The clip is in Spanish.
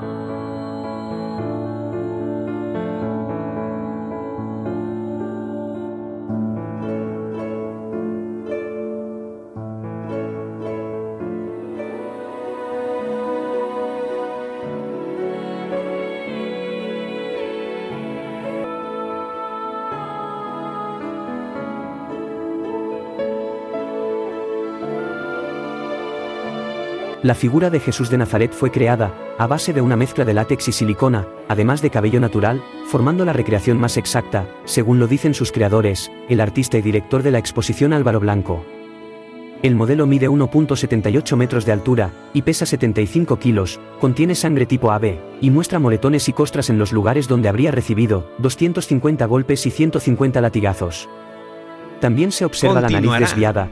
heart. La figura de Jesús de Nazaret fue creada, a base de una mezcla de látex y silicona, además de cabello natural, formando la recreación más exacta, según lo dicen sus creadores, el artista y director de la exposición Álvaro Blanco. El modelo mide 1.78 metros de altura, y pesa 75 kilos, contiene sangre tipo AB, y muestra moretones y costras en los lugares donde habría recibido 250 golpes y 150 latigazos. También se observa la nariz desviada,